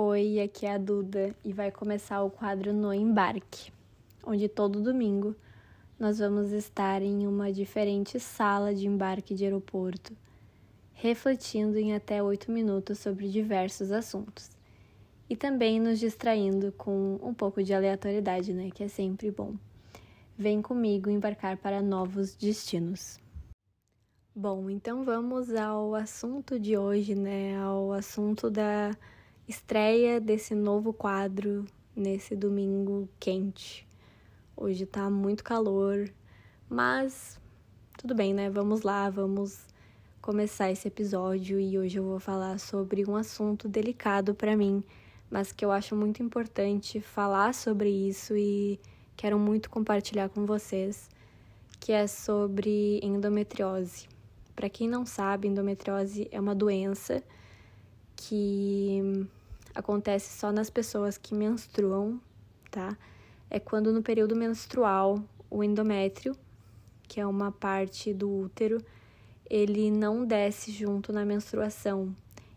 Oi, aqui é a Duda e vai começar o quadro No Embarque, onde todo domingo nós vamos estar em uma diferente sala de embarque de aeroporto, refletindo em até oito minutos sobre diversos assuntos e também nos distraindo com um pouco de aleatoriedade, né? Que é sempre bom. Vem comigo embarcar para novos destinos. Bom, então vamos ao assunto de hoje, né? Ao assunto da estreia desse novo quadro nesse domingo quente. Hoje tá muito calor, mas tudo bem, né? Vamos lá, vamos começar esse episódio e hoje eu vou falar sobre um assunto delicado para mim, mas que eu acho muito importante falar sobre isso e quero muito compartilhar com vocês, que é sobre endometriose. Para quem não sabe, endometriose é uma doença que acontece só nas pessoas que menstruam, tá? É quando no período menstrual o endométrio, que é uma parte do útero, ele não desce junto na menstruação,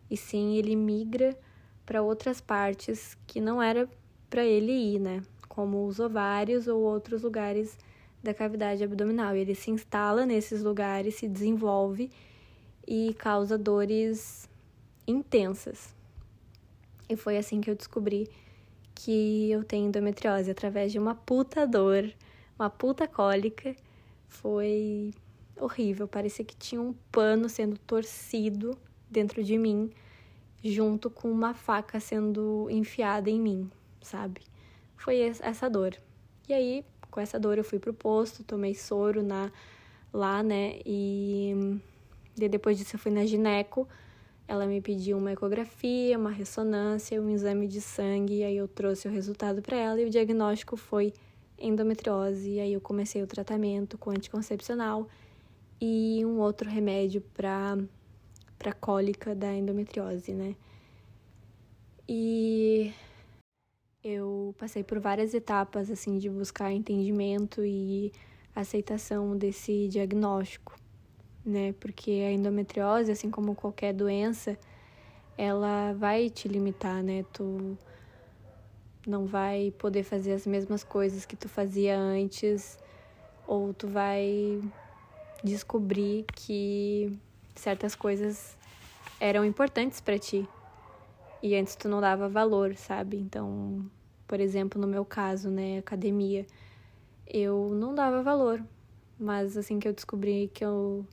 e sim ele migra para outras partes que não era para ele ir, né? Como os ovários ou outros lugares da cavidade abdominal. Ele se instala nesses lugares, se desenvolve e causa dores intensas. E foi assim que eu descobri que eu tenho endometriose através de uma puta dor, uma puta cólica. Foi horrível, parecia que tinha um pano sendo torcido dentro de mim, junto com uma faca sendo enfiada em mim, sabe? Foi essa dor. E aí com essa dor eu fui pro posto, tomei soro na, lá, né? E, e depois disso eu fui na gineco. Ela me pediu uma ecografia, uma ressonância, um exame de sangue, e aí eu trouxe o resultado para ela e o diagnóstico foi endometriose. E aí eu comecei o tratamento com anticoncepcional e um outro remédio para para cólica da endometriose, né? E eu passei por várias etapas assim de buscar entendimento e aceitação desse diagnóstico, né? Porque a endometriose, assim como qualquer doença, ela vai te limitar, né? Tu não vai poder fazer as mesmas coisas que tu fazia antes, ou tu vai descobrir que certas coisas eram importantes para ti, e antes tu não dava valor, sabe? Então, por exemplo, no meu caso, né, academia, eu não dava valor. Mas assim que eu descobri que eu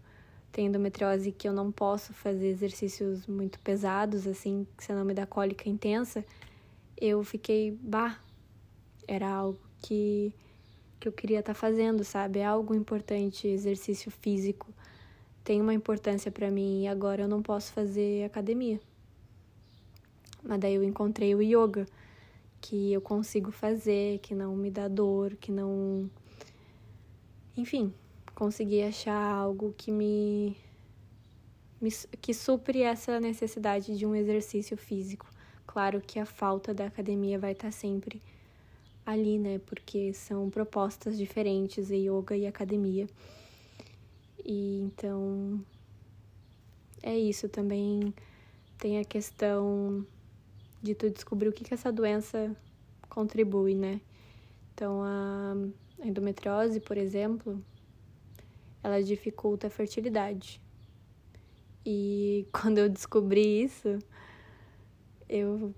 tenho endometriose que eu não posso fazer exercícios muito pesados, assim, senão me dá cólica intensa, eu fiquei, bah, era algo que, que eu queria estar tá fazendo, sabe? É algo importante, exercício físico tem uma importância para mim e agora eu não posso fazer academia. Mas daí eu encontrei o yoga, que eu consigo fazer, que não me dá dor, que não. Enfim, consegui achar algo que me, me que supre essa necessidade de um exercício físico. Claro que a falta da academia vai estar sempre ali, né? Porque são propostas diferentes, yoga e academia. E então é isso também tem a questão de tu descobrir o que, que essa doença contribui, né? Então, a endometriose, por exemplo, ela dificulta a fertilidade. E quando eu descobri isso, eu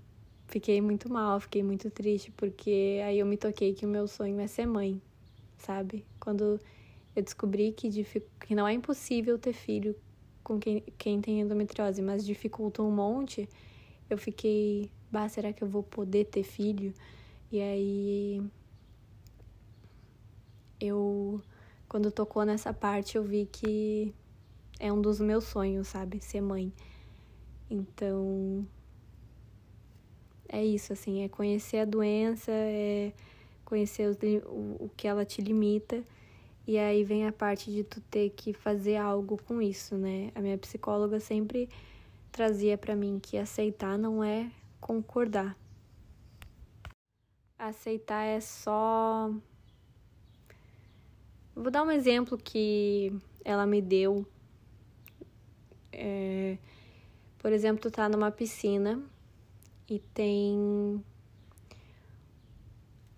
fiquei muito mal, fiquei muito triste, porque aí eu me toquei que o meu sonho é ser mãe, sabe? Quando eu descobri que, que não é impossível ter filho com quem, quem tem endometriose, mas dificulta um monte, eu fiquei, bah, será que eu vou poder ter filho? E aí eu quando tocou nessa parte eu vi que é um dos meus sonhos, sabe, ser mãe. Então é isso assim, é conhecer a doença, é conhecer o, o que ela te limita. E aí vem a parte de tu ter que fazer algo com isso, né? A minha psicóloga sempre trazia para mim que aceitar não é concordar. Aceitar é só. Vou dar um exemplo que ela me deu. É... Por exemplo, tu tá numa piscina e tem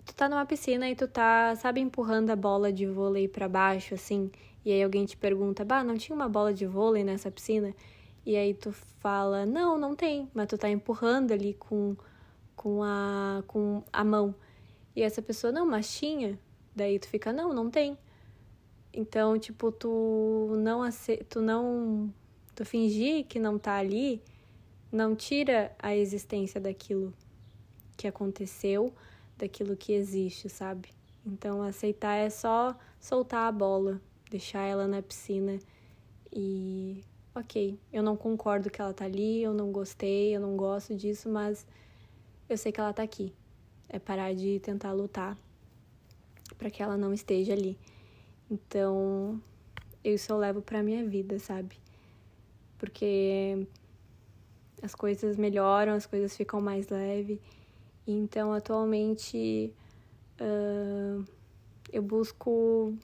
tu tá numa piscina e tu tá, sabe, empurrando a bola de vôlei para baixo assim, e aí alguém te pergunta: "Bah, não tinha uma bola de vôlei nessa piscina?" E aí tu fala: "Não, não tem", mas tu tá empurrando ali com com a com a mão. E essa pessoa: "Não, mas tinha". Daí tu fica: "Não, não tem". Então, tipo, tu não tu não tu fingir que não tá ali, não tira a existência daquilo que aconteceu, daquilo que existe, sabe? Então, aceitar é só soltar a bola, deixar ela na piscina e ok, eu não concordo que ela tá ali, eu não gostei, eu não gosto disso, mas eu sei que ela tá aqui. É parar de tentar lutar para que ela não esteja ali. Então, eu levo para minha vida, sabe? Porque as coisas melhoram, as coisas ficam mais leves. Então, atualmente, uh, eu busco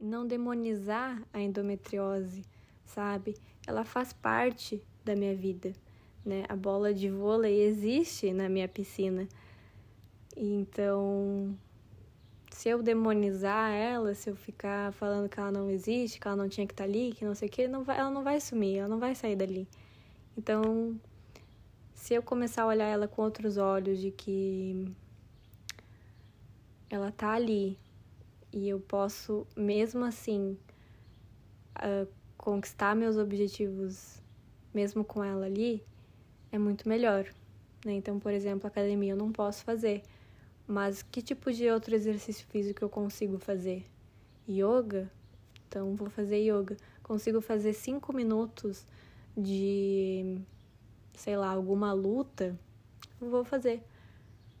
não demonizar a endometriose, sabe? Ela faz parte da minha vida, né? A bola de vôlei existe na minha piscina. Então, se eu demonizar ela, se eu ficar falando que ela não existe, que ela não tinha que estar tá ali, que não sei o que, não vai, ela não vai sumir, ela não vai sair dali. Então, se eu começar a olhar ela com outros olhos de que ela tá ali e eu posso mesmo assim uh, conquistar meus objetivos mesmo com ela ali, é muito melhor. Né? Então, por exemplo, academia eu não posso fazer mas que tipo de outro exercício físico eu consigo fazer? Yoga? Então vou fazer yoga. Consigo fazer cinco minutos de, sei lá, alguma luta? Vou fazer,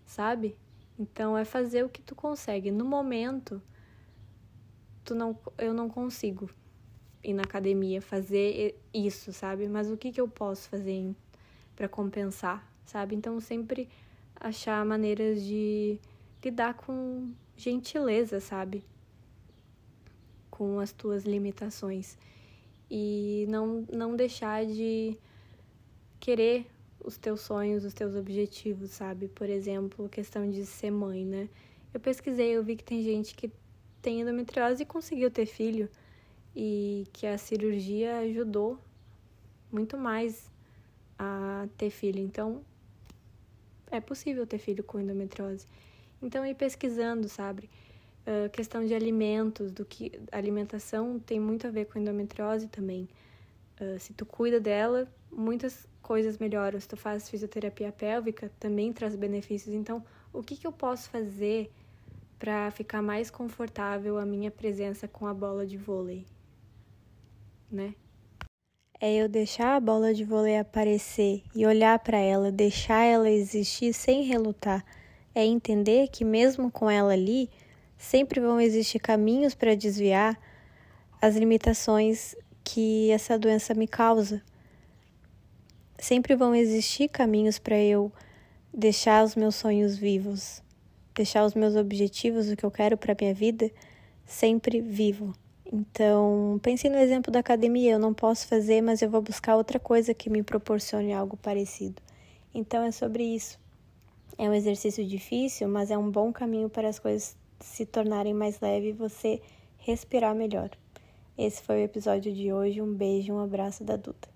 sabe? Então é fazer o que tu consegue. No momento, tu não, eu não consigo ir na academia fazer isso, sabe? Mas o que, que eu posso fazer para compensar, sabe? Então sempre achar maneiras de lidar com gentileza, sabe? Com as tuas limitações. E não, não deixar de querer os teus sonhos, os teus objetivos, sabe? Por exemplo, questão de ser mãe, né? Eu pesquisei, eu vi que tem gente que tem endometriose e conseguiu ter filho e que a cirurgia ajudou muito mais a ter filho. Então, é possível ter filho com endometriose. Então, ir pesquisando, sabe? Uh, questão de alimentos, do que alimentação tem muito a ver com endometriose também. Uh, se tu cuida dela, muitas coisas melhoram. Se tu faz fisioterapia pélvica, também traz benefícios. Então, o que, que eu posso fazer para ficar mais confortável a minha presença com a bola de vôlei? Né? É eu deixar a bola de vôlei aparecer e olhar para ela, deixar ela existir sem relutar. É entender que mesmo com ela ali, sempre vão existir caminhos para desviar as limitações que essa doença me causa. Sempre vão existir caminhos para eu deixar os meus sonhos vivos, deixar os meus objetivos, o que eu quero para minha vida, sempre vivo. Então, pense no exemplo da academia. Eu não posso fazer, mas eu vou buscar outra coisa que me proporcione algo parecido. Então, é sobre isso. É um exercício difícil, mas é um bom caminho para as coisas se tornarem mais leves e você respirar melhor. Esse foi o episódio de hoje. Um beijo, um abraço da Duda.